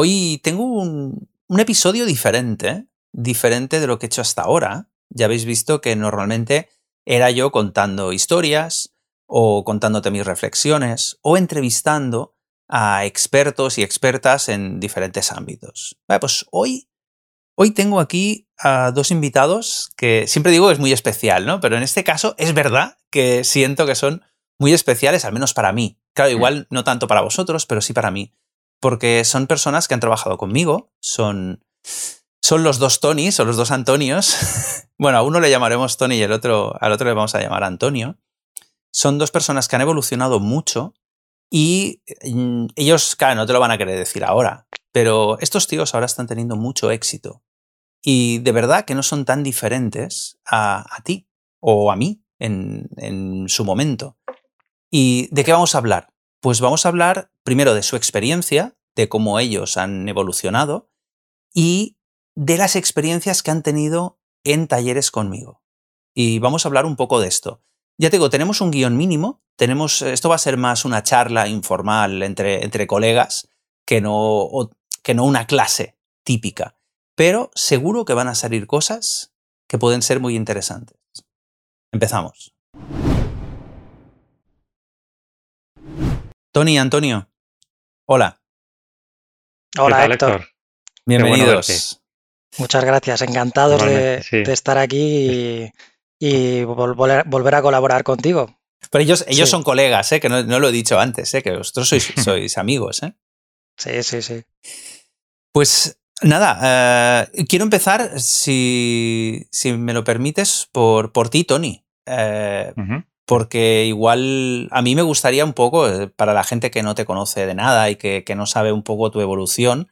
Hoy tengo un, un episodio diferente, diferente de lo que he hecho hasta ahora. Ya habéis visto que normalmente era yo contando historias o contándote mis reflexiones o entrevistando a expertos y expertas en diferentes ámbitos. pues hoy, hoy tengo aquí a dos invitados que siempre digo es muy especial, ¿no? Pero en este caso es verdad que siento que son muy especiales, al menos para mí. Claro, igual no tanto para vosotros, pero sí para mí. Porque son personas que han trabajado conmigo, son, son los dos Tonys o los dos Antonios. bueno, a uno le llamaremos Tony y el otro, al otro le vamos a llamar Antonio. Son dos personas que han evolucionado mucho y mm, ellos, claro, no te lo van a querer decir ahora, pero estos tíos ahora están teniendo mucho éxito. Y de verdad que no son tan diferentes a, ti o a mí en, en su momento. ¿Y de qué vamos a hablar? Pues vamos a hablar primero de su experiencia, de cómo ellos han evolucionado y de las experiencias que han tenido en talleres conmigo. Y vamos a hablar un poco de esto. Ya te digo, tenemos un guion mínimo, tenemos, esto va a ser más una charla informal entre, entre colegas que no, que no una clase típica, pero seguro que van a salir cosas que pueden ser muy interesantes. Empezamos. Tony, Antonio, hola. Hola, Héctor. Bienvenidos. Muchas gracias, encantados de, estar aquí y volver, a colaborar contigo. Pero ellos, ellos son colegas, ¿eh? que no, lo he dicho antes, ¿eh? que vosotros sois, sois amigos. ¿eh? Sí, sí, sí. Pues nada, eh, quiero empezar, si, si, me lo permites, por, por ti, Tony. Eh, porque igual a mí me gustaría un poco, eh, para la gente que no te conoce de nada y que, que no sabe un poco tu evolución,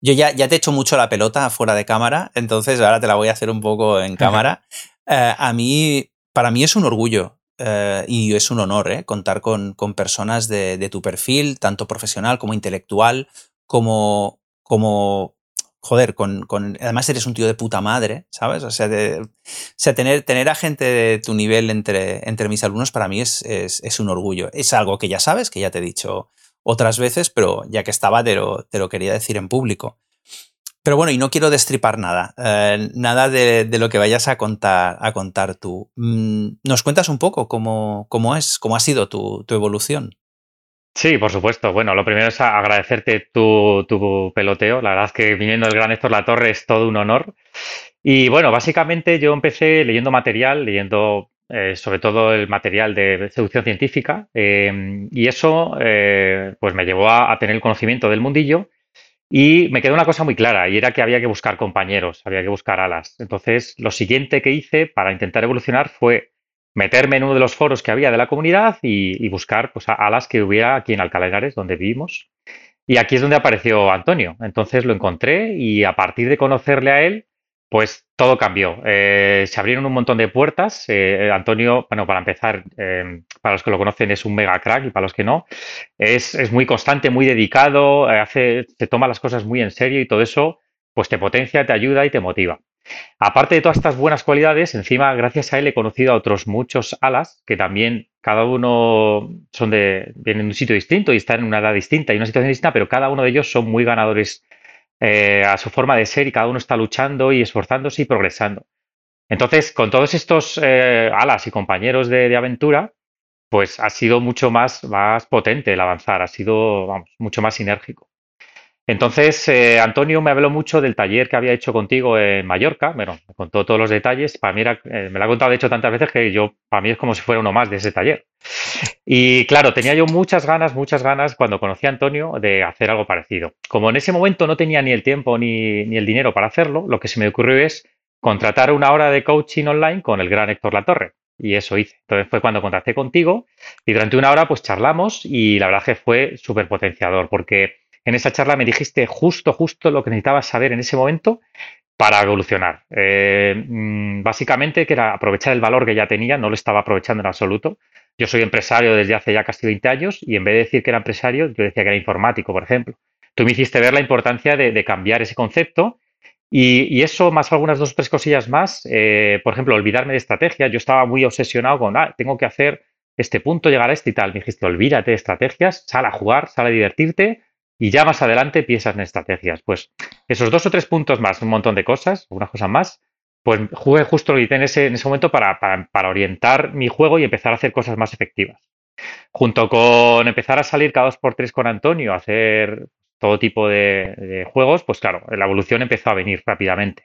yo ya, ya te he hecho mucho la pelota fuera de cámara, entonces ahora te la voy a hacer un poco en cámara. Eh, a mí, para mí es un orgullo eh, y es un honor eh, contar con, con personas de, de, tu perfil, tanto profesional como intelectual, como, como joder, con, con, además eres un tío de puta madre, ¿sabes? O sea, de, o sea tener, tener a gente de tu nivel entre, entre mis alumnos para mí es, es, es, un orgullo. Es algo que ya sabes, que ya te he dicho otras veces, pero ya que estaba te lo, te lo quería decir en público. Pero bueno, y no quiero destripar nada, eh, nada de, lo que vayas a contar, a contar tú. Mm, ¿Nos cuentas un poco cómo, cómo es, cómo ha sido tu, evolución? Sí, por supuesto. Bueno, lo primero es agradecerte tu, tu, peloteo. La verdad es que viniendo del gran Héctor Torre es todo un honor. Y bueno, básicamente yo empecé leyendo material, leyendo eh, sobre todo el material de seducción científica, eh, y eso pues me llevó a, tener el conocimiento del mundillo y me quedó una cosa muy clara, y era que había que buscar compañeros, había que buscar alas. Entonces, lo siguiente que hice para intentar evolucionar fue meterme en uno de los foros que había de la comunidad y, buscar pues, alas que hubiera aquí en Alcalá Henares, donde vivimos. Y aquí es donde apareció Antonio. Entonces lo encontré y a partir de conocerle a él, pues todo cambió. Eh, se abrieron un montón de puertas. Eh, Antonio, bueno, para empezar, eh, para los que lo conocen es un mega crack y para los que no, es, muy constante, muy dedicado, hace, te toma las cosas muy en serio y todo eso, pues te potencia, te ayuda y te motiva. Aparte de todas estas buenas cualidades, encima, gracias a él he conocido a otros muchos alas que también cada uno son de, vienen de un sitio distinto y están en una edad distinta y una situación distinta, pero cada uno de ellos son muy ganadores eh, a su forma de ser y cada uno está luchando y esforzándose y progresando. Entonces, con todos estos eh, alas y compañeros de, aventura, pues ha sido mucho más, más potente el avanzar, ha sido vamos, mucho más sinérgico. Entonces, eh, Antonio me habló mucho del taller que había hecho contigo en Mallorca, bueno, me contó todos los detalles, para mí me lo ha contado de hecho tantas veces que yo, para mí es como si fuera uno más de ese taller. Y claro, tenía yo muchas ganas, muchas ganas cuando conocí a Antonio de hacer algo parecido. Como en ese momento no tenía ni el tiempo ni, ni el dinero para hacerlo, lo que se me ocurrió es contratar una hora de coaching online con el gran Héctor Latorre. Y eso hice. Entonces fue cuando contacté contigo y durante una hora pues charlamos y la verdad que fue súper potenciador porque en esa charla me dijiste justo, justo lo que necesitabas saber en ese momento para evolucionar. Eh, mm, básicamente que era aprovechar el valor que ya tenía, no lo estaba aprovechando en absoluto. Yo soy empresario desde hace ya casi 20 años y en vez de decir que era empresario, yo decía que era informático, por ejemplo. Tú me hiciste ver la importancia de, cambiar ese concepto y, eso, más algunas dos o tres cosillas más, eh, por ejemplo, olvidarme de estrategia. Yo estaba muy obsesionado con, ah, tengo que hacer este punto, llegar a este y tal. Me dijiste, olvídate de estrategias, sal a jugar, sal a divertirte y ya más adelante piensas en estrategias. Pues esos dos o tres puntos más, un montón de cosas, algunas cosas más, pues jugué justo en ese, en ese momento para, orientar mi juego y empezar a hacer cosas más efectivas. Junto con empezar a salir cada dos por tres con Antonio, a hacer todo tipo de, juegos, pues claro, la evolución empezó a venir rápidamente.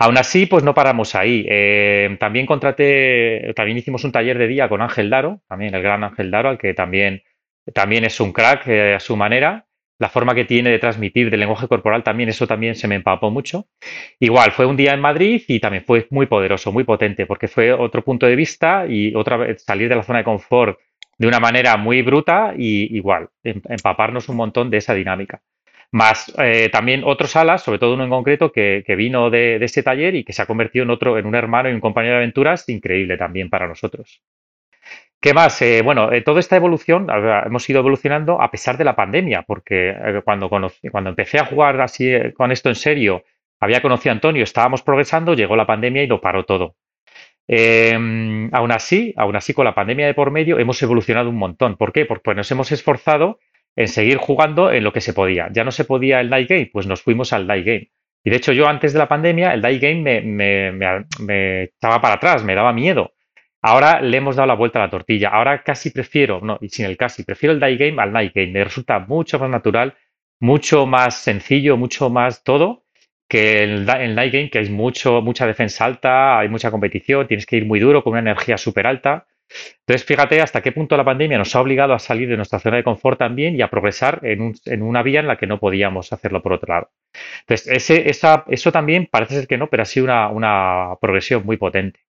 Aún así, pues no paramos ahí. Eh, también contraté, también hicimos un taller de día con Ángel Daro, también el gran Ángel Daro, al que también, también es un crack eh, a su manera la forma que tiene de transmitir del lenguaje corporal también, eso también se me empapó mucho. Igual, fue un día en Madrid y también fue muy poderoso, muy potente, porque fue otro punto de vista y otra vez salir de la zona de confort de una manera muy bruta y igual, em, empaparnos un montón de esa dinámica. Más eh, también otros salas, sobre todo uno en concreto, que, vino de, de, este taller y que se ha convertido en otro, en un hermano y un compañero de aventuras increíble también para nosotros. ¿Qué más? Eh, bueno, eh, toda esta evolución, hemos ido evolucionando a pesar de la pandemia, porque eh, cuando, cuando empecé a jugar así con esto en serio, había conocido a Antonio, estábamos progresando, llegó la pandemia y lo paró todo. Em, aún así, aún así, con la pandemia de por medio, hemos evolucionado un montón. ¿Por qué? Porque nos hemos esforzado en seguir jugando en lo que se podía. Ya no se podía el die game, pues nos fuimos al die game. Y de hecho, yo antes de la pandemia, el die game me, me, me echaba para atrás, me daba miedo. Ahora le hemos dado la vuelta a la tortilla. Ahora casi prefiero, no, y sin el casi, prefiero el die game al night game. Me resulta mucho más natural, mucho más sencillo, mucho más todo que el, night game, que hay mucho, mucha defensa alta, hay mucha competición, tienes que ir muy duro con una energía súper alta. Entonces, fíjate hasta qué punto la pandemia nos ha obligado a salir de nuestra zona de confort también y a progresar en, una vía en la que no podíamos hacerlo por otro lado. Entonces, ese, eso también parece ser que no, pero ha sido una progresión muy potente.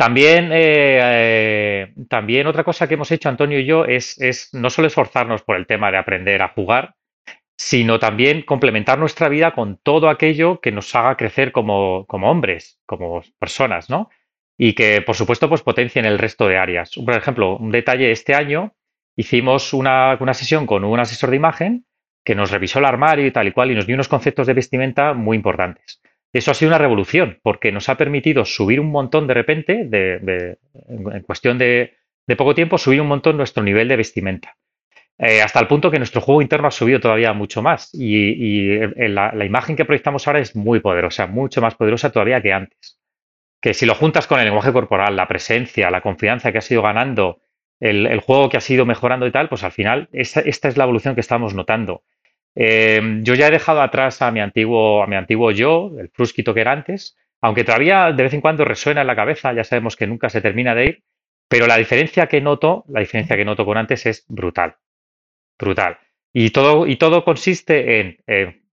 También, eh, eh, también otra cosa que hemos hecho Antonio y yo es, no solo esforzarnos por el tema de aprender a jugar, sino también complementar nuestra vida con todo aquello que nos haga crecer como, hombres, como personas, ¿no? Y que, por supuesto, pues potencien el resto de áreas. Por ejemplo, un detalle, este año hicimos una, una sesión con un asesor de imagen que nos revisó el armario y tal y cual y nos dio unos conceptos de vestimenta muy importantes. Eso ha sido una revolución porque nos ha permitido subir un montón de repente, de, en cuestión de, poco tiempo, subir un montón nuestro nivel de vestimenta. Eh, hasta el punto que nuestro juego interno ha subido todavía mucho más y, la, imagen que proyectamos ahora es muy poderosa, mucho más poderosa todavía que antes. Que si lo juntas con el lenguaje corporal, la presencia, la confianza que ha sido ganando, el, juego que ha sido mejorando y tal, pues al final esta es la evolución que estamos notando. Em, yo ya he dejado atrás a mi antiguo, a mi antiguo yo, el frusquito que era antes, aunque todavía de vez en cuando resuena en la cabeza, ya sabemos que nunca se termina de ir, pero la diferencia que noto, la diferencia que noto con antes es brutal. Brutal. Y todo, y todo consiste en,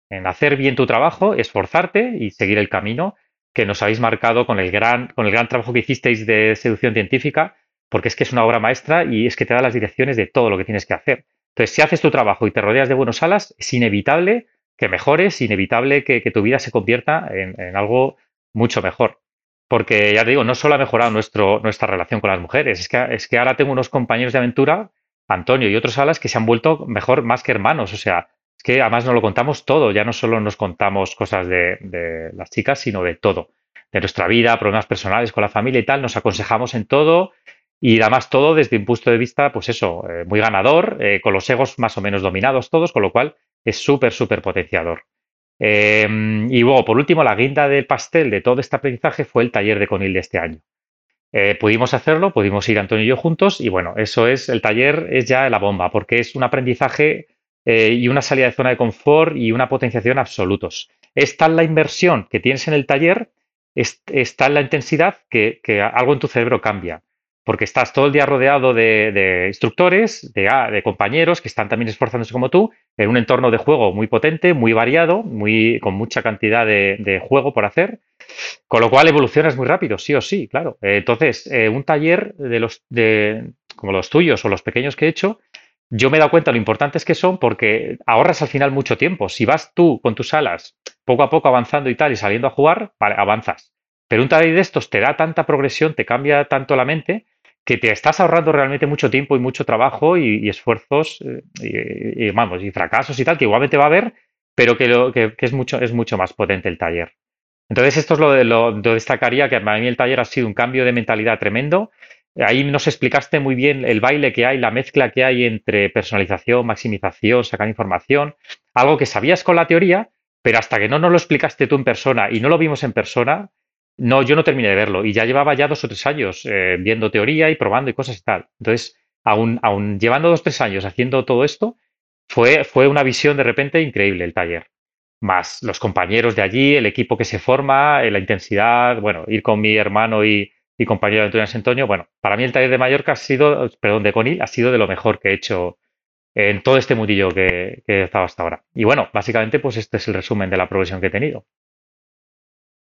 en, hacer bien tu trabajo, esforzarte y seguir el camino que nos habéis marcado con el gran, con el gran trabajo que hicisteis de seducción científica, porque es que es una obra maestra y es que te da las direcciones de todo lo que tienes que hacer. Entonces, si haces tu trabajo y te rodeas de buenos alas, es inevitable que mejores, inevitable que, tu vida se convierta en, algo mucho mejor. Porque ya te digo, no solo ha mejorado nuestra relación con las mujeres, es que, ahora tengo unos compañeros de aventura, Antonio y otros alas, que se han vuelto mejor más que hermanos. O sea, es que además nos lo contamos todo, ya no solo nos contamos cosas de las chicas, sino de todo. De nuestra vida, problemas personales con la familia y tal, nos aconsejamos en todo y además todo desde un punto de vista, pues eso, eh, muy ganador, eh, con los egos más o menos dominados todos, con lo cual es súper, súper potenciador. Em, y luego, por último, la guinda del pastel de todo este aprendizaje fue el taller de Conil de este año. Eh, pudimos hacerlo, pudimos ir Antonio y yo juntos y bueno, eso es, el taller es ya la bomba porque es un aprendizaje y una salida de zona de confort y una potenciación absolutos. Es tal la inversión que tienes en el taller, es, tal la intensidad que algo en tu cerebro cambia porque estás todo el día rodeado de, instructores, ah, de, compañeros que están también esforzándose como tú, en un entorno de juego muy potente, muy variado, muy, con mucha cantidad de, juego por hacer, con lo cual evolucionas muy rápido, sí o sí, claro. Entonces, eh, un taller de los, de, como los tuyos o los pequeños que he hecho, yo me he dado cuenta lo importantes que son porque ahorras al final mucho tiempo. Si vas tú con tus alas poco a poco avanzando y tal y saliendo a jugar, vale, avanzas. Pero un taller de estos te da tanta progresión, te cambia tanto la mente que te estás ahorrando realmente mucho tiempo y mucho trabajo y, esfuerzos eh, y, vamos, y fracasos y tal, que igualmente va a haber, pero que, lo, que, es, mucho, es mucho más potente el taller. Entonces, esto es lo, de, lo, destacaría, que para mí el taller ha sido un cambio de mentalidad tremendo. ahí nos explicaste muy bien el baile que hay, la mezcla que hay entre personalización, maximización, sacar información, algo que sabías con la teoría, pero hasta que no nos lo explicaste tú en persona y no lo vimos en persona, no, yo no terminé de verlo y ya llevaba ya dos o tres años eh, viendo teoría y probando y cosas y tal. Entonces, aún, aún llevando dos o tres años haciendo todo esto, fue, fue una visión de repente increíble el taller. Más los compañeros de allí, el equipo que se forma, eh, la intensidad, bueno, ir con mi hermano y, compañero Antonio Antonio, bueno, para mí el taller de Mallorca ha sido, perdón, de Conil, ha sido de lo mejor que he hecho en todo este mundillo que, que he estado hasta ahora. Y bueno, básicamente, pues este es el resumen de la progresión que he tenido.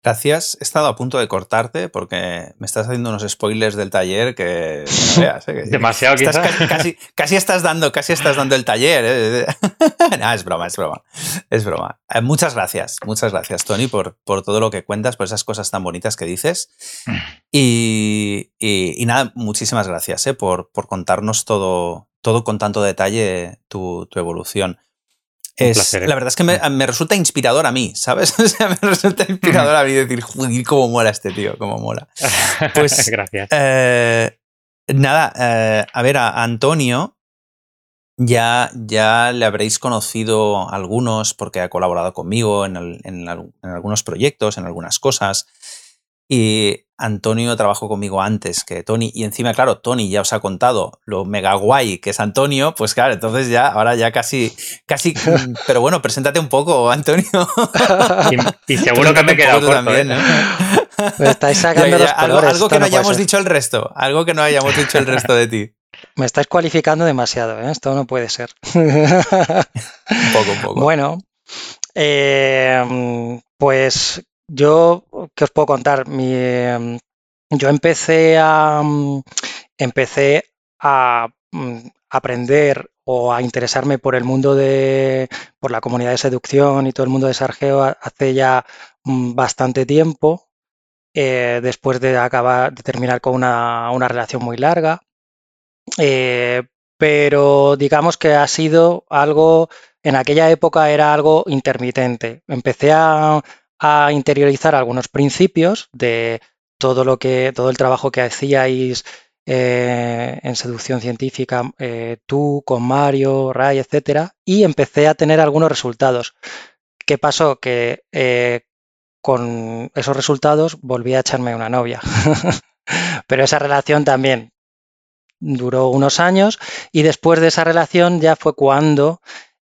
Gracias. He estado a punto de cortarte porque me estás haciendo unos spoilers del taller que veas. ¿eh? Demasiado casi, casi, estás dando, casi estás dando el taller. ¿eh? no, es broma, es broma. Es broma. Eh, muchas gracias, muchas gracias, Tony, por, por todo lo que cuentas, por esas cosas tan bonitas que dices. Y, y, nada, muchísimas gracias por, por contarnos todo, todo con tanto detalle tu, tu evolución. ¿Eh? la verdad es que me, resulta inspirador a mí, ¿sabes? O sea, me resulta inspirador a mí decir, joder, cómo mola este tío, cómo mola. Pues, Gracias. Eh, nada, eh, a ver, a Antonio ya, ya le habréis conocido algunos porque ha colaborado conmigo en, en algunos proyectos, en algunas cosas. Y Antonio trabajó conmigo antes que Tony. Y encima, claro, Tony ya os ha contado lo mega guay que es Antonio. Pues claro, entonces ya, ahora ya casi, casi. pero bueno, preséntate un poco, Antonio. y, seguro que me he quedado corto, también, ¿eh? Me estáis sacando los algo, que no, hayamos dicho el resto. Algo que no hayamos dicho el resto de ti. Me estáis cualificando demasiado, ¿eh? Esto no puede ser. un poco, un poco. Bueno, eh, pues yo, ¿qué os puedo contar? Em, yo empecé a, mm, empecé a mm, aprender o a interesarme por el mundo de, por la comunidad de seducción y todo el mundo de Sargeo hace ya mm, bastante tiempo, eh, después de acabar, de terminar con una, relación muy larga. Eh, pero digamos que ha sido algo, en aquella época era algo intermitente. Empecé a, a interiorizar algunos principios de todo lo que, todo el trabajo que hacíais eh, en seducción científica, eh, tú con Mario, Ray, etcétera, y empecé a tener algunos resultados. ¿Qué pasó? Que eh, con esos resultados volví a echarme una novia. Pero esa relación también duró unos años y después de esa relación ya fue cuando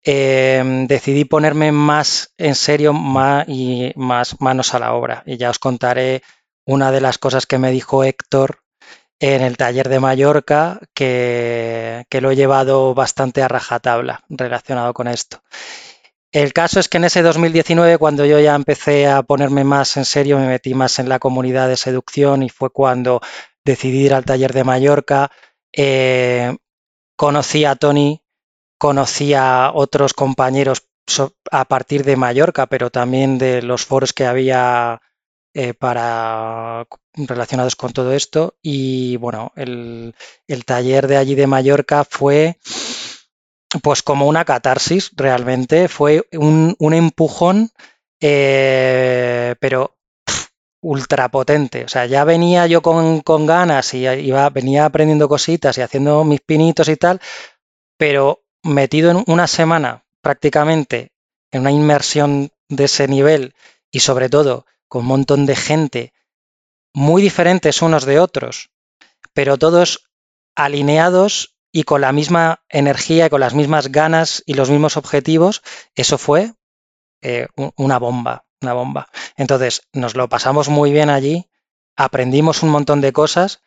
Em, decidí ponerme más en serio más y más manos a la obra. Y ya os contaré una de las cosas que me dijo Héctor en el taller de Mallorca, que, lo he llevado bastante a rajatabla relacionado con esto. El caso es que en ese 2019, cuando yo ya empecé a ponerme más en serio, me metí más en la comunidad de seducción y fue cuando decidí ir al taller de Mallorca. Eh, conocí a Tony, conocí a otros compañeros a partir de Mallorca, pero también de los foros que había eh, para relacionados con todo esto. Y bueno, el, taller de allí de Mallorca fue pues como una catarsis realmente, fue un, empujón, eh, pero ultra potente. O sea, ya venía yo con, con ganas y iba, venía aprendiendo cositas y haciendo mis pinitos y tal, pero metido en una semana prácticamente en una inmersión de ese nivel y sobre todo con un montón de gente muy diferentes unos de otros, pero todos alineados y con la misma energía y con las mismas ganas y los mismos objetivos, eso fue eh, una bomba, una bomba. Entonces, nos lo pasamos muy bien allí, aprendimos un montón de cosas,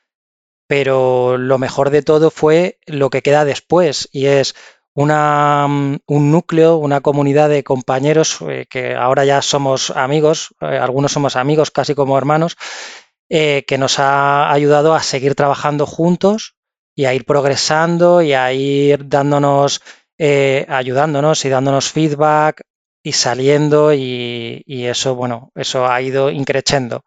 pero lo mejor de todo fue lo que queda después y es una, mm, un núcleo, una comunidad de compañeros eh, que ahora ya somos amigos, eh, algunos somos amigos casi como hermanos, eh, que nos ha ayudado a seguir trabajando juntos y a ir progresando y a ir dándonos, ayudándonos y dándonos feedback y saliendo y, y, eso, bueno, eso ha ido increciendo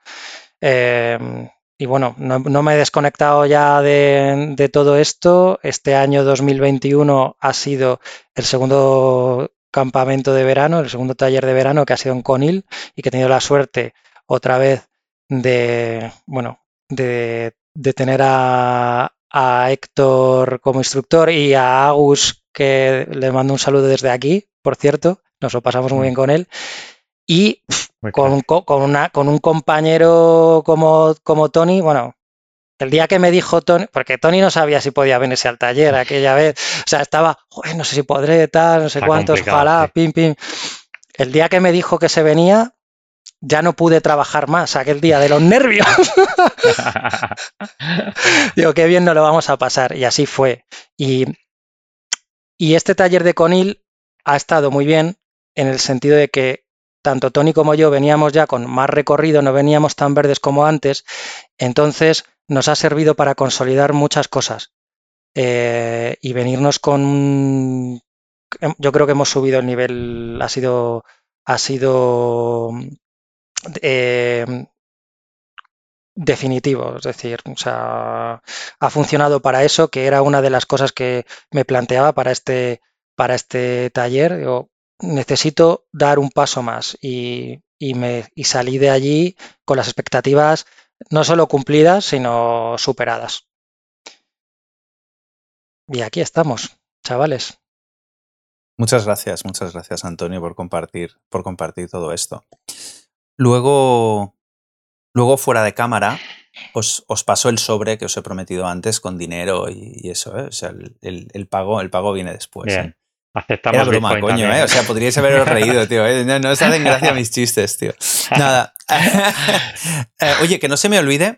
y bueno, no, me he desconectado ya de, todo esto. Este año 2021 ha sido el segundo campamento de verano, el segundo taller de verano que ha sido en Conil y que he tenido la suerte otra vez de, bueno, de de tener a, a Héctor como instructor y a Agus, que le mando un saludo desde aquí, por cierto, nos lo pasamos muy bien con él. Y con, con, una, con, un compañero como, como Tony, bueno, el día que me dijo Tony, porque Tony no sabía si podía venirse al taller aquella vez, o sea, estaba, no sé si podré, tal, no sé cuántos, ojalá, pim, pim. El día que me dijo que se venía, ya no pude trabajar más aquel día de los nervios. Digo, qué bien no lo vamos a pasar. Y así fue. Y, y este taller de Conil ha estado muy bien en el sentido de que tanto Tony como yo veníamos ya con más recorrido, no veníamos tan verdes como antes, entonces nos ha servido para consolidar muchas cosas eh, y venirnos con... Yo creo que hemos subido el nivel, ha sido, ha sido eh, definitivo, es decir, ha funcionado para eso, que era una de las cosas que me planteaba para este, para este taller. Necesito dar un paso más y, me, y salí de allí con las expectativas no solo cumplidas, sino superadas. Y aquí estamos, chavales. Muchas gracias, muchas gracias Antonio por compartir, por compartir todo esto. Luego, luego fuera de cámara, os, os paso el sobre que os he prometido antes con dinero y, eso, ¿eh? O sea, el, pago, el pago viene después. Bien. ¿eh? Aceptamos Era broma, coño, ¿eh? O sea, podríais haberos reído, tío. ¿eh? No, no os hacen gracia mis chistes, tío. Nada. Eh, oye, que no se me olvide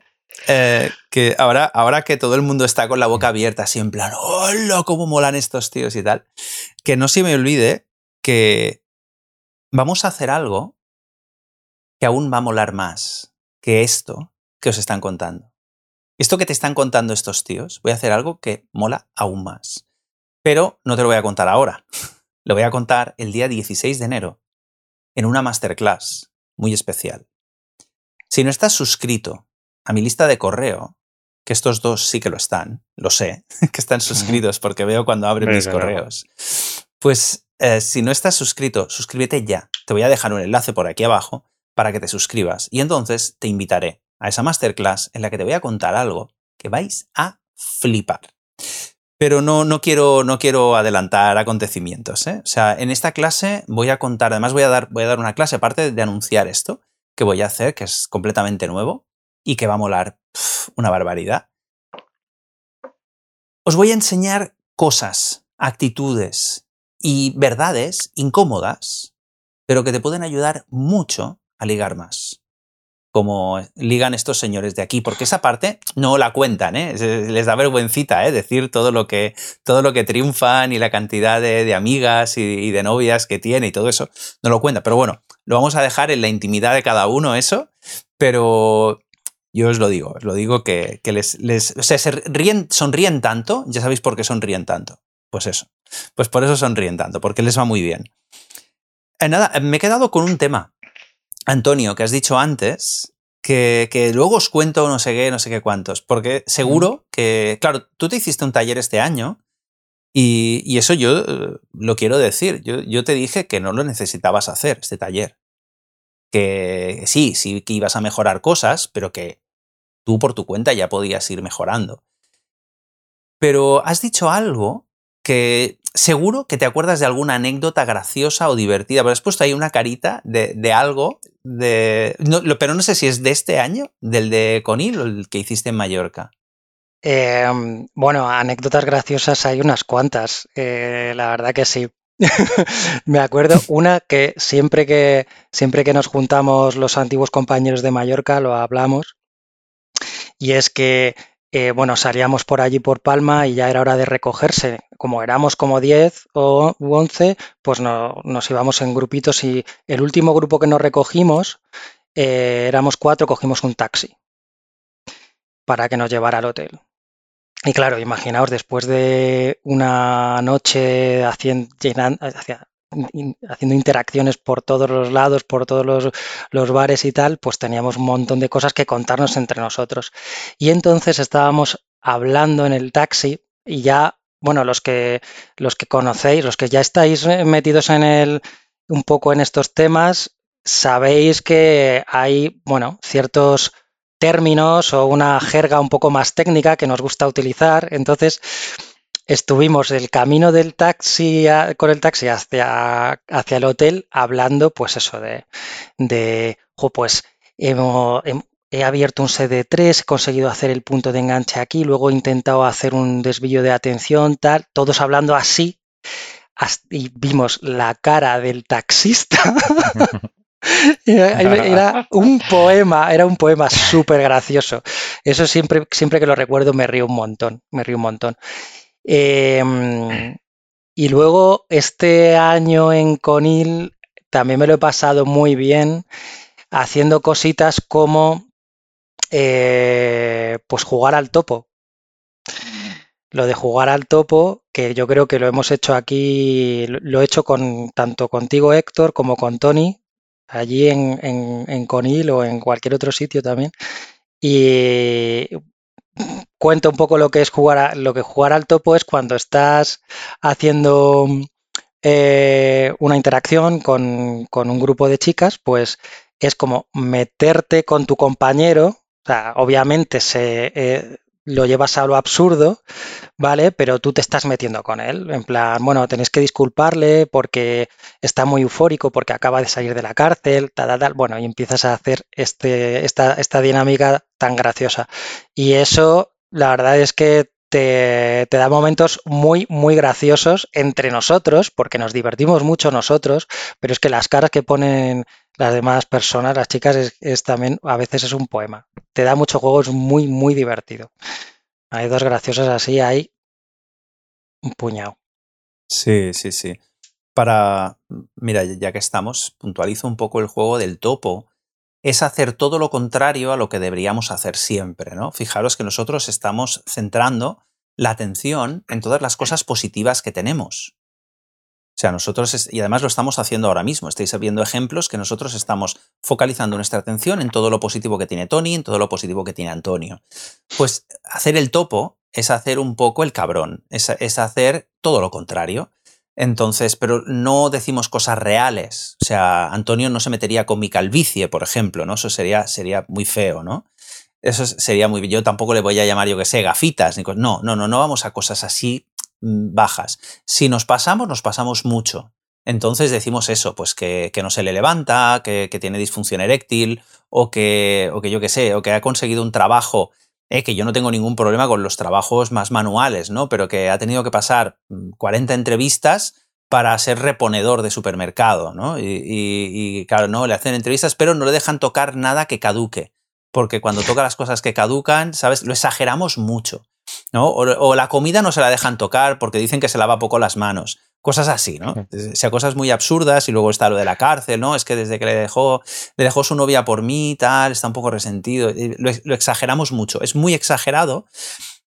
que ahora, ahora que todo el mundo está con la boca abierta, así en plan, ¡hola! ¿Cómo molan estos tíos y tal? Que no se me olvide que vamos a hacer algo que aún va a molar más que esto que os están contando. Esto que te están contando estos tíos, voy a hacer algo que mola aún más. Pero no te lo voy a contar ahora. Lo voy a contar el día 16 de enero, en una masterclass muy especial. Si no estás suscrito a mi lista de correo, que estos dos sí que lo están, lo sé, que están suscritos porque veo cuando abren mis correos, pues eh, si no estás suscrito, suscríbete ya. Te voy a dejar un enlace por aquí abajo para que te suscribas y entonces te invitaré a esa masterclass en la que te voy a contar algo que vais a flipar. Pero no, no, quiero, no quiero adelantar acontecimientos. ¿eh? O sea, en esta clase voy a contar, además voy a dar, voy a dar una clase, aparte de anunciar esto, que voy a hacer, que es completamente nuevo y que va a molar una barbaridad. Os voy a enseñar cosas, actitudes y verdades incómodas, pero que te pueden ayudar mucho a ligar más. Como ligan estos señores de aquí, porque esa parte no la cuentan, ¿eh? les da vergüencita ¿eh? decir todo lo, que, todo lo que triunfan y la cantidad de, amigas y, de novias que tiene y todo eso, no lo cuenta. Pero bueno, lo vamos a dejar en la intimidad de cada uno eso, pero yo os lo digo, os lo digo que, les, les, sea, se ríen, sonríen tanto, ya sabéis por qué sonríen tanto. Pues eso, pues por eso sonríen tanto, porque les va muy bien. Eh, nada, me he quedado con un tema Antonio, que has dicho antes, que, luego os cuento no sé qué, no sé qué cuántos, porque seguro que, claro, tú te hiciste un taller este año y, eso yo eh, lo quiero decir, yo, yo, te dije que no lo necesitabas hacer, este taller. Que sí, sí que ibas a mejorar cosas, pero que tú por tu cuenta ya podías ir mejorando. Pero has dicho algo que seguro que te acuerdas de alguna anécdota graciosa o divertida, pero has puesto ahí una carita de, algo, de, pero no sé si es de este año, del de Conil o el que hiciste en Mallorca. Em, bueno, anécdotas graciosas hay unas cuantas, eh, la verdad que sí. Me acuerdo una que siempre que siempre que nos juntamos los antiguos compañeros de Mallorca lo hablamos y es que eh, bueno, salíamos por allí por Palma y ya era hora de recogerse. Como éramos como 10 o 11, pues nos íbamos en grupitos y el último grupo que nos recogimos, eh, éramos cuatro, cogimos un taxi para que nos llevara al hotel. Y claro, imaginaos, después de una noche haciendo, haciendo interacciones por todos los lados, por todos los, bares y tal, pues teníamos un montón de cosas que contarnos entre nosotros. Y entonces estábamos hablando en el taxi y ya, bueno, los que, los que conocéis, los que ya estáis metidos en el, un poco en estos temas, sabéis que hay, bueno, ciertos términos o una jerga un poco más técnica que nos gusta utilizar. Entonces, estuvimos el camino del taxi con el taxi hacia, hacia el hotel hablando, pues eso, de, de pues he abierto un CD3, he conseguido hacer el punto de enganche aquí, luego he intentado hacer un desvío de atención, tal, todos hablando así, y vimos la cara del taxista. Era un poema, era un poema súper gracioso. Eso siempre, siempre que lo recuerdo me río un montón, me río un montón. Em, y luego este año en Conil también me lo he pasado muy bien haciendo cositas como eh, pues jugar al topo. Lo de jugar al topo, que yo creo que lo hemos hecho aquí, lo he hecho con tanto contigo Héctor como con Tony, allí en, en Conil o en cualquier otro sitio también. Y cuento un poco lo que es jugar lo que jugar al topo es cuando estás haciendo eh, una interacción con, un grupo de chicas, pues es como meterte con tu compañero. O sea, obviamente se, eh, lo llevas a lo absurdo, ¿vale? Pero tú te estás metiendo con él. En plan, bueno, tenéis que disculparle porque está muy eufórico, porque acaba de salir de la cárcel, tal, tal, Bueno, y empiezas a hacer este, esta, esta dinámica tan graciosa. Y eso, la verdad es que te, te, da momentos muy, muy graciosos entre nosotros, porque nos divertimos mucho nosotros, pero es que las caras que ponen las demás personas, las chicas, es, también, a veces es un poema. Te da mucho juego, es muy, muy divertido. Hay dos graciosas así, hay un puñado. Sí, sí, sí. Para, mira, ya que estamos, puntualizo un poco el juego del topo. Es hacer todo lo contrario a lo que deberíamos hacer siempre, ¿no? Fijaros que nosotros estamos centrando la atención en todas las cosas positivas que tenemos. O sea, nosotros, y además lo estamos haciendo ahora mismo, estáis viendo ejemplos que nosotros estamos focalizando nuestra atención en todo lo positivo que tiene Tony, en todo lo positivo que tiene Antonio. Pues hacer el topo es hacer un poco el cabrón, es, hacer todo lo contrario. Entonces, pero no decimos cosas reales. O sea, Antonio no se metería con mi calvicie, por ejemplo, ¿no? Eso sería, sería muy feo, ¿no? Eso sería muy... Yo tampoco le voy a llamar, yo que sé, gafitas. Ni no, no, no, no vamos a cosas así bajas. Si nos pasamos, nos pasamos mucho. Entonces decimos eso, pues que, no se le levanta, que, tiene disfunción eréctil, o que, o que yo qué sé, o que ha conseguido un trabajo, eh, que yo no tengo ningún problema con los trabajos más manuales, ¿no? Pero que ha tenido que pasar 40 mm, entrevistas para ser reponedor de supermercado, ¿no? Y, y, claro, no, le hacen entrevistas, pero no le dejan tocar nada que caduque. Porque cuando toca las cosas que caducan, ¿sabes? Lo exageramos mucho. ¿No? O, la comida no se la dejan tocar porque dicen que se lava poco las manos. Cosas así, ¿no? O sea, cosas muy absurdas y luego está lo de la cárcel, ¿no? Es que desde que le dejó, le dejó su novia por mí, tal, está un poco resentido. Lo, lo exageramos mucho. Es muy exagerado,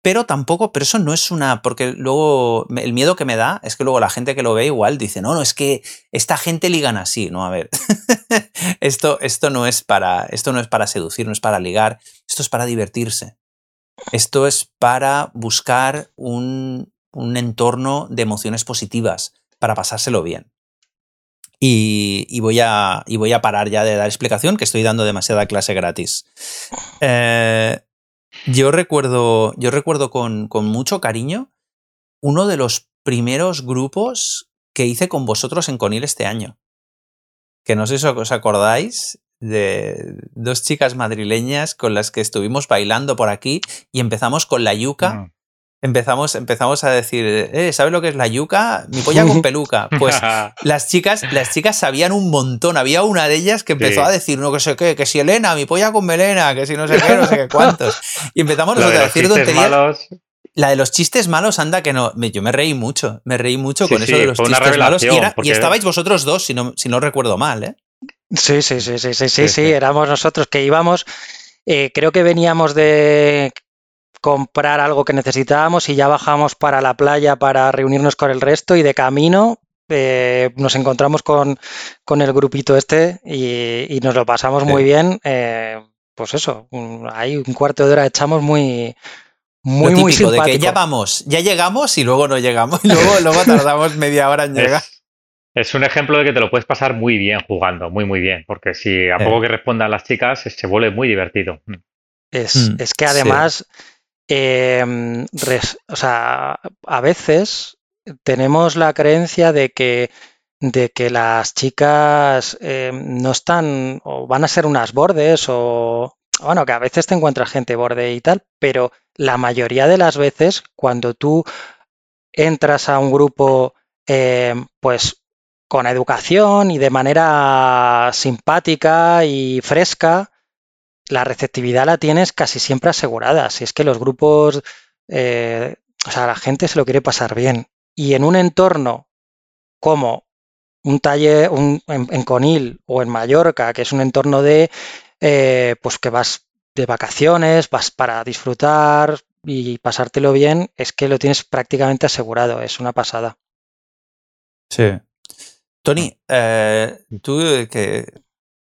pero tampoco, pero eso no es una, porque luego el miedo que me da es que luego la gente que lo ve igual dice, no, no, es que esta gente ligan así, no, a ver, esto, esto, no es para, esto no es para seducir, no es para ligar, esto es para divertirse. Esto es para buscar un, entorno de emociones positivas, para pasárselo bien. Y, voy a, voy a, parar ya de dar explicación, que estoy dando demasiada clase gratis. Eh, yo recuerdo, yo recuerdo con, con, mucho cariño uno de los primeros grupos que hice con vosotros en Conil este año. Que no sé si os acordáis, de dos chicas madrileñas con las que estuvimos bailando por aquí y empezamos con la yuca. Empezamos, empezamos a decir, eh, ¿sabes lo que es la yuca? Mi polla con peluca. Pues las chicas, las chicas sabían un montón. Había una de ellas que empezó a decir, no que sé qué, que si Elena, mi polla con melena, que si no sé qué, no sé qué cuántos. Y empezamos a decir tonterías. La de los chistes malos, anda que no. Yo me reí mucho. Me reí mucho con eso de los chistes malos. Y, y, estabais vosotros dos, si no, si no recuerdo mal, ¿eh? Sí, sí, sí, sí, sí, sí, sí, éramos nosotros que íbamos, eh, creo que veníamos de comprar algo que necesitábamos y ya bajamos para la playa para reunirnos con el resto y de camino eh, nos encontramos con, el grupito este y, nos lo pasamos muy bien. Eh, pues eso, ahí un cuarto de hora echamos muy, muy, muy simpático. de que ya vamos, ya llegamos y luego no llegamos. Y luego, luego tardamos media hora en llegar. Es un ejemplo de que te lo puedes pasar muy bien jugando, muy, muy bien, porque si a poco que respondan las chicas se vuelve muy divertido. Es, Mm, es que sí. además, em, res- o sea, a veces tenemos la creencia de que, de que las chicas em, no están o van a ser unas bordes o, bueno, que a veces te encuentras gente borde y tal, pero la mayoría de las veces cuando tú entras a un grupo, em, pues con educación y de manera simpática y fresca, la receptividad la tienes casi siempre asegurada. Si es que los grupos, eh, o sea, la gente se lo quiere pasar bien. Y en un entorno como un taller en Conil o en Mallorca, que es un entorno de, eh, pues que vas de vacaciones, vas para disfrutar y pasártelo bien, es que lo tienes prácticamente asegurado. Es una pasada. Sí. Tony, eh, tú eh, que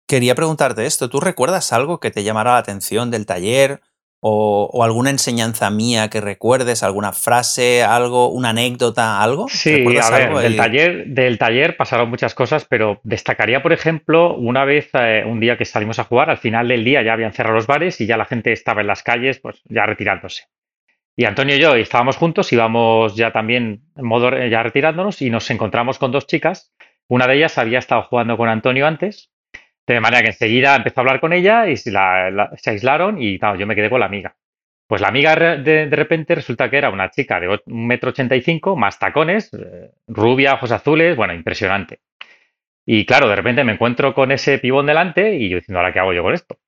quería preguntarte esto. ¿Tú recuerdas algo que te llamara la atención del taller o, o alguna enseñanza mía que recuerdes, alguna frase, algo, una anécdota, algo? Sí, ¿Recuerdas a ver, algo del taller, del taller pasaron muchas cosas, pero destacaría, por ejemplo, una vez, eh, un día que salimos a jugar, al final del día ya habían cerrado los bares y ya la gente estaba en las calles, pues ya retirándose. Y Antonio y yo estábamos juntos, íbamos ya también en modo ya retirándonos y nos encontramos con dos chicas. Una de ellas había estado jugando con Antonio antes, de manera que enseguida empezó a hablar con ella y se, la- se aislaron y claro, yo me quedé con la amiga. Pues la amiga de, de repente resulta que era una chica de o- un metro ochenta y cinco, más tacones, eh, rubia, ojos azules, bueno, impresionante. Y claro, de repente me encuentro con ese pibón delante y yo diciendo, ¿ahora qué hago yo con esto?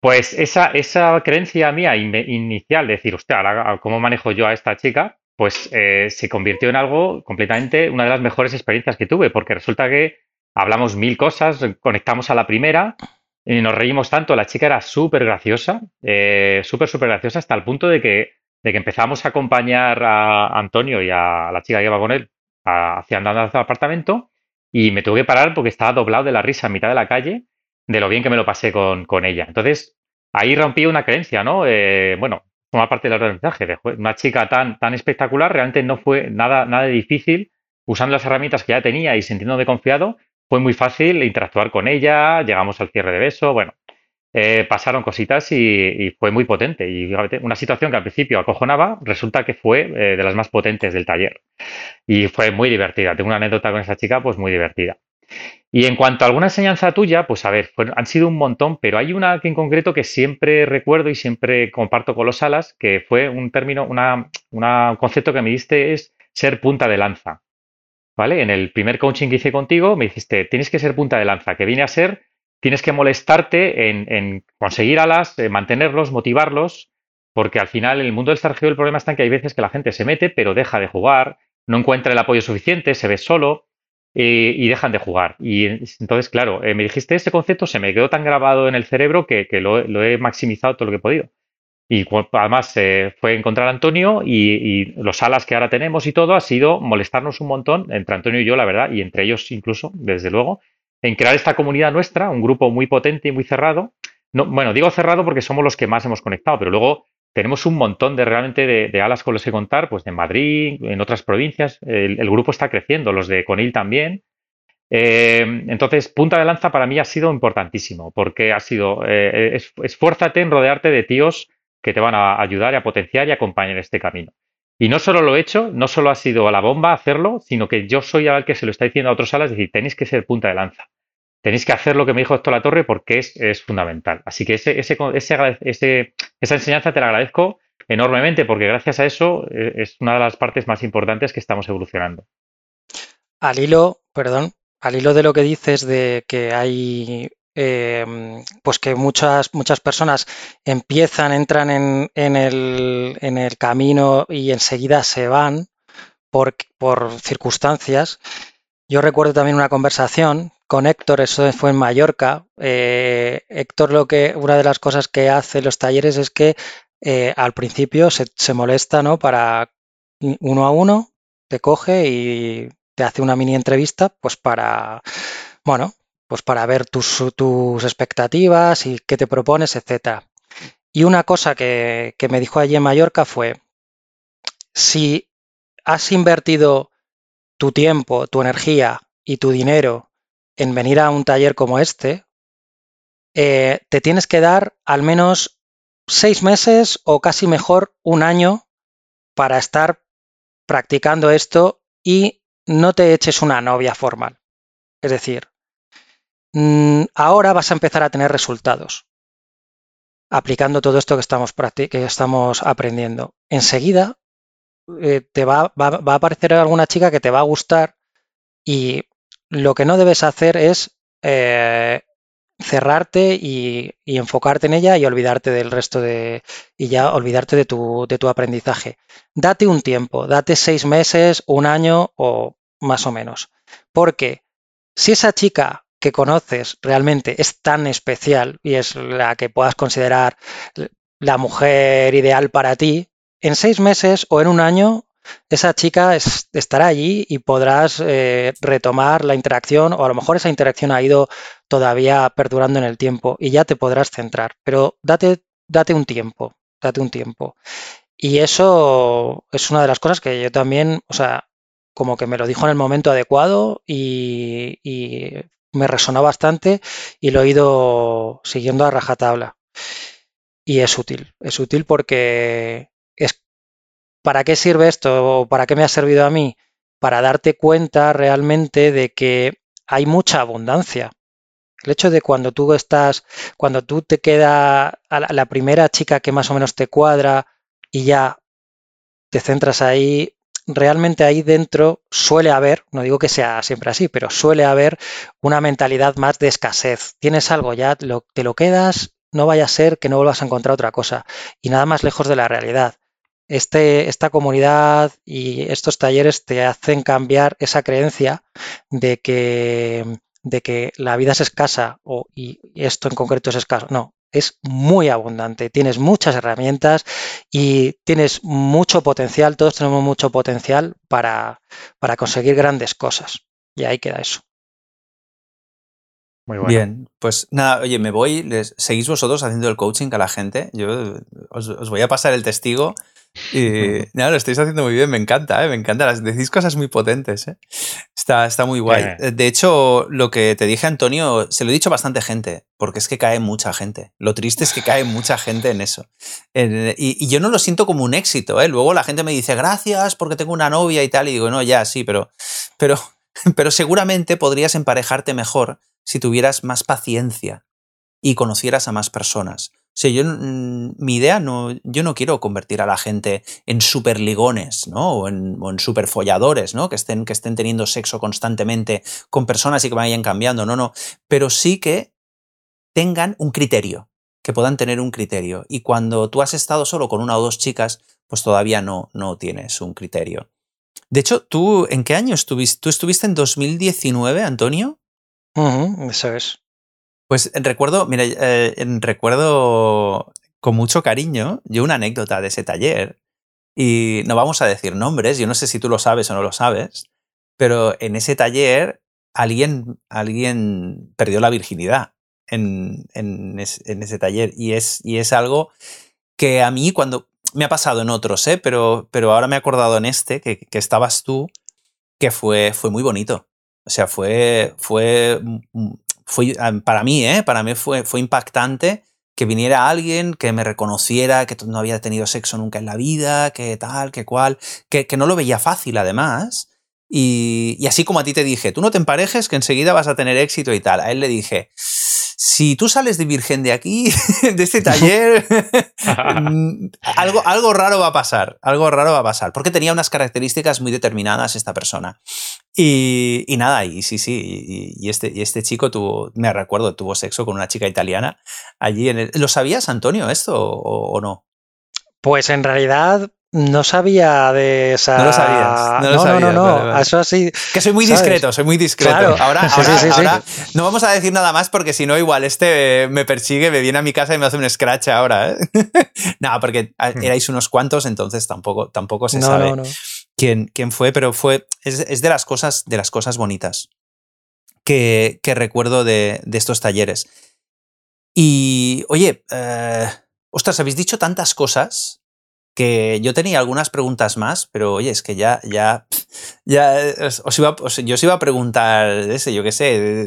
Pues esa, esa creencia mía inicial de decir, hostia, ¿cómo manejo yo a esta chica? Pues eh, se convirtió en algo completamente, una de las mejores experiencias que tuve, porque resulta que hablamos mil cosas, conectamos a la primera y nos reímos tanto. La chica era súper graciosa, eh, súper, súper graciosa, hasta el punto de que, de que empezamos a acompañar a Antonio y a la chica que iba con él a- hacia andando hacia el apartamento y me tuve que parar porque estaba doblado de la risa en mitad de la calle de lo bien que me lo pasé con, con ella. Entonces, ahí rompí una creencia, ¿no? Eh, bueno, forma parte del aprendizaje. de, "Joder, Una chica tan, tan espectacular realmente no fue nada, nada difícil. Usando las herramientas que ya tenía y sintiéndome confiado, fue muy fácil interactuar con ella. Llegamos al cierre de beso. Bueno, eh, pasaron cositas y, y fue muy potente. Y una situación que al principio acojonaba, resulta que fue eh, de las más potentes del taller. Y fue muy divertida. Tengo una anécdota con esa chica, pues muy divertida. Y en cuanto a alguna enseñanza tuya, pues a ver, fueron- han sido un montón, pero hay una que en concreto que siempre recuerdo y siempre comparto con los alas, que fue un término, una, un concepto que me diste es ser punta de lanza. ¿Vale? En el primer coaching que hice contigo me dijiste, tienes que ser punta de lanza, que viene a ser, tienes que molestarte en, conseguir alas, mantenerlos, motivarlos, porque al final en el mundo del stargeo el problema está en que hay veces que la gente se mete, pero deja de jugar, no encuentra el apoyo suficiente, se ve solo eh, y dejan de jugar. Y entonces, claro, eh, me dijiste este concepto, se me quedó tan grabado en el cerebro que, lo, he maximizado todo lo que he podido. Y además eh, fue encontrar a Antonio y, y los alas que ahora tenemos y todo ha sido molestarnos un montón entre Antonio y yo, la verdad, y entre ellos incluso, desde luego, en crear esta comunidad nuestra, un grupo muy potente y muy cerrado. No, bueno, digo cerrado porque somos los que más hemos conectado, pero luego tenemos un montón de realmente de, alas con los que contar, pues de Madrid, en otras provincias. El, grupo está creciendo, los de Conil también. Eh, entonces, punta de lanza para mí ha sido importantísimo, porque ha sido, eh, es- esfuérzate en rodearte de tíos que te van a ayudar y a potenciar y acompañar este camino. Y no solo lo he hecho, no solo ha sido a la bomba hacerlo, sino que yo soy el que se lo está diciendo a otros salas, es decir, tenéis que ser punta de lanza. Tenéis que hacer lo que me dijo Héctor La Torre porque es, es fundamental. Así que ese, ese, ese esa enseñanza te la agradezco enormemente porque gracias a eso eh, es una de las partes más importantes que estamos evolucionando. Al hilo, perdón, al hilo de lo que dices de que hay, eh, pues que muchas, muchas personas empiezan, entran en, en el, en el camino y enseguida se van por, por circunstancias. Yo recuerdo también una conversación con Héctor, eso fue en Mallorca. Eh, Héctor lo que, una de las cosas que hace los talleres es que eh, al principio se, se molesta, ¿no? Para uno a uno, te coge y te hace una mini entrevista, pues para, bueno, pues para ver tus, tus expectativas y qué te propones, etcétera. Y una cosa que, que me dijo allí en Mallorca fue, si has invertido tu tiempo, tu energía y tu dinero en venir a un taller como este, eh, te tienes que dar al menos seis meses o casi mejor un año para estar practicando esto y no te eches una novia formal. Es decir, mm, ahora vas a empezar a tener resultados aplicando todo esto que estamos, que estamos aprendiendo. Enseguida eh, te va, va, a aparecer alguna chica que te va a gustar y lo que no debes hacer es eh, cerrarte y, enfocarte en ella y olvidarte del resto de y ya olvidarte de tu, de tu aprendizaje. Date un tiempo, date seis meses, un año o más o menos. Porque si esa chica que conoces realmente es tan especial y es la que puedas considerar la mujer ideal para ti, en seis meses o en un año esa chica estará allí y podrás eh, retomar la interacción o a lo mejor esa interacción ha ido todavía perdurando en el tiempo y ya te podrás centrar. Pero date, date un tiempo, date un tiempo. Y eso es una de las cosas que yo también, o sea, como que me lo dijo en el momento adecuado y, y me resonó bastante y lo he ido siguiendo a rajatabla. Y es útil, es útil porque ¿para qué sirve esto para qué me ha servido a mí? Para darte cuenta realmente de que hay mucha abundancia. El hecho de cuando tú estás, cuando tú te queda a la primera chica que más o menos te cuadra y ya te centras ahí, realmente ahí dentro suele haber, no digo que sea siempre así, pero suele haber una mentalidad más de escasez. Tienes algo, ya te lo quedas, no vaya a ser que no vuelvas a encontrar otra cosa. Y nada más lejos de la realidad. Este, esta comunidad y estos talleres te hacen cambiar esa creencia de que, de que la vida es escasa o, y esto en concreto es escaso. No, es muy abundante, tienes muchas herramientas y tienes mucho potencial, todos tenemos mucho potencial para, para conseguir grandes cosas. Y ahí queda eso. Muy bueno. Bien, pues nada, oye, me voy, les, seguís vosotros haciendo el coaching a la gente, yo os, os voy a pasar el testigo y nada, lo estáis haciendo muy bien, me encanta, ¿eh? me encanta. Decís cosas muy potentes. ¿eh? Está, está muy guay. Eh. De hecho, lo que te dije, Antonio, se lo he dicho a bastante gente, porque es que cae mucha gente. Lo triste es que cae mucha gente en eso. y, yo no lo siento como un éxito. ¿eh? Luego la gente me dice, gracias porque tengo una novia y tal. Y digo, no, ya, sí, pero, pero, pero seguramente podrías emparejarte mejor si tuvieras más paciencia y conocieras a más personas. O sea, yo, mm, mi idea no, yo no quiero convertir a la gente en superligones, ¿no? O en, o en superfolladores, ¿no? Que estén, que estén teniendo sexo constantemente con personas y que vayan cambiando, no, no. Pero sí que tengan un criterio, que puedan tener un criterio. Y cuando tú has estado solo con una o dos chicas, pues todavía no, no tienes un criterio. De hecho, ¿tú en qué año estuviste? ¿Tú estuviste en 2019, Antonio? Eso es. Pues recuerdo, mira, eh, recuerdo con mucho cariño yo una anécdota de ese taller y no vamos a decir nombres, yo no sé si tú lo sabes o no lo sabes, pero en ese taller alguien, alguien perdió la virginidad en, en, ese taller y es, y es algo que a mí cuando me ha pasado en otros, ¿eh? pero, pero ahora me he acordado en este, que, que estabas tú, que fue, fue muy bonito. O sea, fue, fue fue, ah, para mí, ¿eh? para mí fue, fue impactante que viniera alguien que me reconociera que no había tenido sexo nunca en la vida, que tal, que cual, que, que no lo veía fácil además. Y, y, así como a ti te dije, tú no te emparejes que enseguida vas a tener éxito y tal. A él le dije, si tú sales de virgen de aquí, de este taller, mm, algo, algo raro va a pasar, algo raro va a pasar, porque tenía unas características muy determinadas esta persona. Y, y nada, y sí, sí, y, este, y este chico tuvo, me recuerdo, tuvo sexo con una chica italiana allí en el, ¿Lo sabías, Antonio, esto o, o no? Pues en realidad no sabía de esa. No lo sabías. No, no, no, no, Eso así. Que soy muy discreto, soy muy discreto. Ahora, ahora, no vamos a decir nada más porque si no, igual este me persigue, me viene a mi casa y me hace un scratch ahora. ¿eh? no, porque hmm. erais unos cuantos, entonces tampoco, tampoco se sabe quién, fue, pero fue. Es, de las cosas, de las cosas bonitas que, recuerdo de, estos talleres. Y oye, eh, ostras, habéis dicho tantas cosas que yo tenía algunas preguntas más, pero oye, es que ya, ya, ya os iba, yo iba a preguntar, ese, yo qué sé,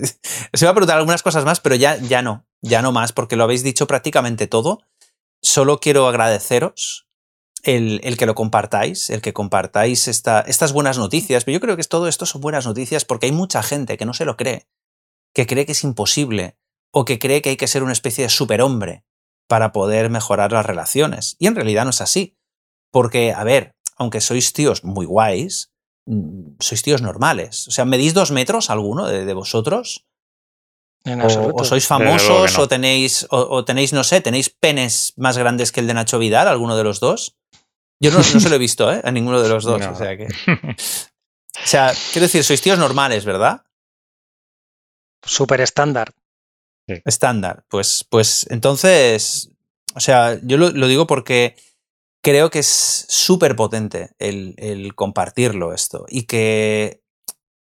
os iba a preguntar algunas cosas más, pero ya, ya no, ya no más, porque lo habéis dicho prácticamente todo. solo quiero agradeceros el, el, que lo compartáis, el que compartáis esta, estas buenas noticias. Pero yo creo que todo esto son buenas noticias porque hay mucha gente que no se lo cree, que cree que es imposible o que cree que hay que ser una especie de superhombre para poder mejorar las relaciones. Y en realidad no es así. Porque, a ver, aunque sois tíos muy guays, mm, sois tíos normales. O sea, ¿medís dos metros alguno de, de vosotros? O, o, sois famosos, no. o tenéis, o, o, tenéis, no sé, tenéis penes más grandes que el de Nacho Vidal, alguno de los dos. Yo no, no se lo he visto, ¿eh? A ninguno de los dos. No. O sea que. O sea, quiero decir, sois tíos normales, ¿verdad? Súper estándar. Sí. Estándar. Pues, pues entonces. O sea, yo lo, lo digo porque creo que es súper potente el, el, compartirlo esto. Y que,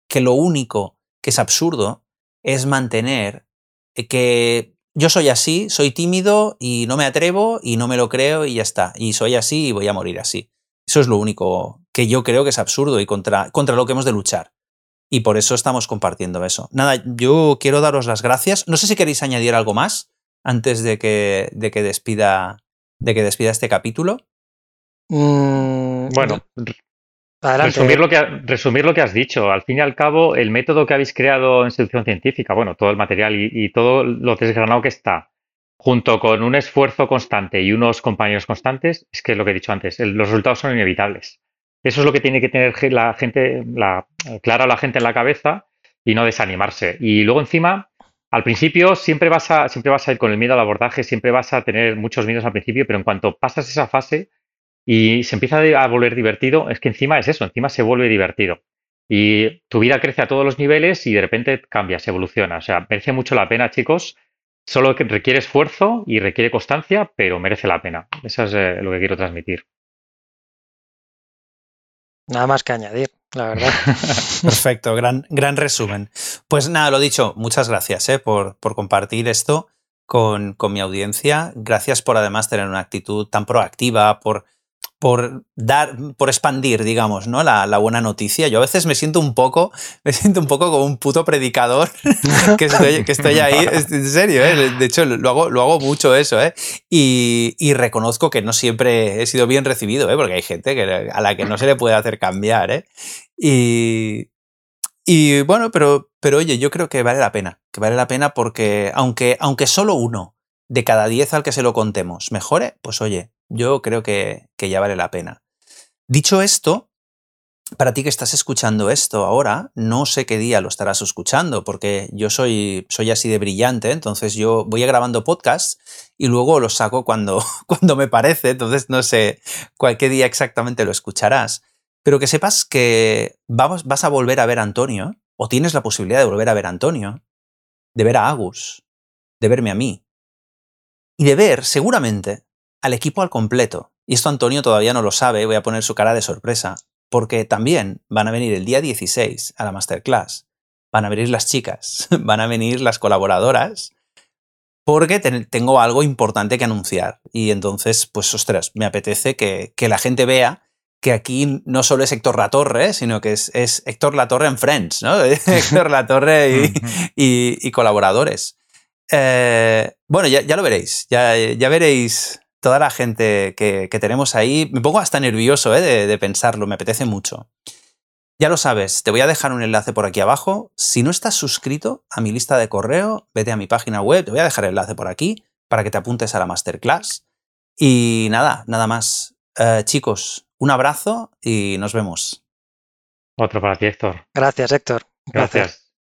que lo único que es absurdo es mantener que yo soy así, soy tímido y no me atrevo y no me lo creo y ya está. Y soy así y voy a morir así. Eso es lo único que yo creo que es absurdo y contra, contra lo que hemos de luchar. Y por eso estamos compartiendo eso. Nada, yo quiero daros las gracias. No sé si queréis añadir algo más antes de que, de que despida de que despida este capítulo. Mm, bueno, Resumir lo, que, resumir lo que has dicho. Al fin y al cabo, el método que habéis creado en seducción científica, bueno, todo el material y, y, todo lo desgranado que está, junto con un esfuerzo constante y unos compañeros constantes, es que lo que he dicho antes, el, los resultados son inevitables. Eso es lo que tiene que tener la gente, la, clara la gente en la cabeza y no desanimarse. Y luego encima, al principio siempre vas, a, siempre vas a ir con el miedo al abordaje, siempre vas a tener muchos miedos al principio, pero en cuanto pasas esa fase, y se empieza a volver divertido, es que encima es eso, encima se vuelve divertido. Y tu vida crece a todos los niveles y de repente cambia, se evoluciona. O sea, merece mucho la pena, chicos. Solo que requiere esfuerzo y requiere constancia, pero merece la pena. Eso es eh, lo que quiero transmitir. Nada más que añadir, la verdad. Perfecto, gran, gran resumen. Pues nada, lo dicho, muchas gracias eh, por, por compartir esto con, con mi audiencia. Gracias por además tener una actitud tan proactiva, por por dar, por expandir, digamos, ¿no? La, la, buena noticia. Yo a veces me siento un poco, me siento un poco como un puto predicador que, estoy, que estoy ahí, en serio, ¿eh? De hecho, lo hago, lo hago mucho eso, ¿eh? Y, y, reconozco que no siempre he sido bien recibido, ¿eh? Porque hay gente que, a la que no se le puede hacer cambiar, ¿eh? Y, y bueno, pero, pero oye, yo creo que vale la pena, que vale la pena porque aunque, aunque solo uno de cada diez al que se lo contemos mejore, pues oye, yo creo que, que ya vale la pena. Dicho esto, para ti que estás escuchando esto ahora, no sé qué día lo estarás escuchando, porque yo soy, soy así de brillante, entonces yo voy grabando podcasts y luego los saco cuando, cuando me parece, entonces no sé cuál día exactamente lo escucharás. Pero que sepas que vamos, vas a volver a ver a Antonio, o tienes la posibilidad de volver a ver a Antonio, de ver a Agus, de verme a mí, y de ver, seguramente, al equipo al completo. Y esto Antonio todavía no lo sabe, voy a poner su cara de sorpresa, porque también van a venir el día 16 a la masterclass. Van a venir las chicas, van a venir las colaboradoras, porque tengo algo importante que anunciar. Y entonces, pues, ostras, me apetece que, que la gente vea que aquí no solo es Héctor Latorre, sino que es, es Héctor Latorre en Friends, ¿no? Héctor Latorre y, y, y colaboradores. Eh, bueno, ya, ya, lo veréis, ya, ya veréis toda la gente que, que, tenemos ahí. Me pongo hasta nervioso ¿eh? de, de, pensarlo, me apetece mucho. Ya lo sabes, te voy a dejar un enlace por aquí abajo. Si no estás suscrito a mi lista de correo, vete a mi página web, te voy a dejar el enlace por aquí para que te apuntes a la masterclass. Y nada, nada más. Eh, chicos, un abrazo y nos vemos. Otro para ti, Héctor. Gracias, Héctor. Gracias.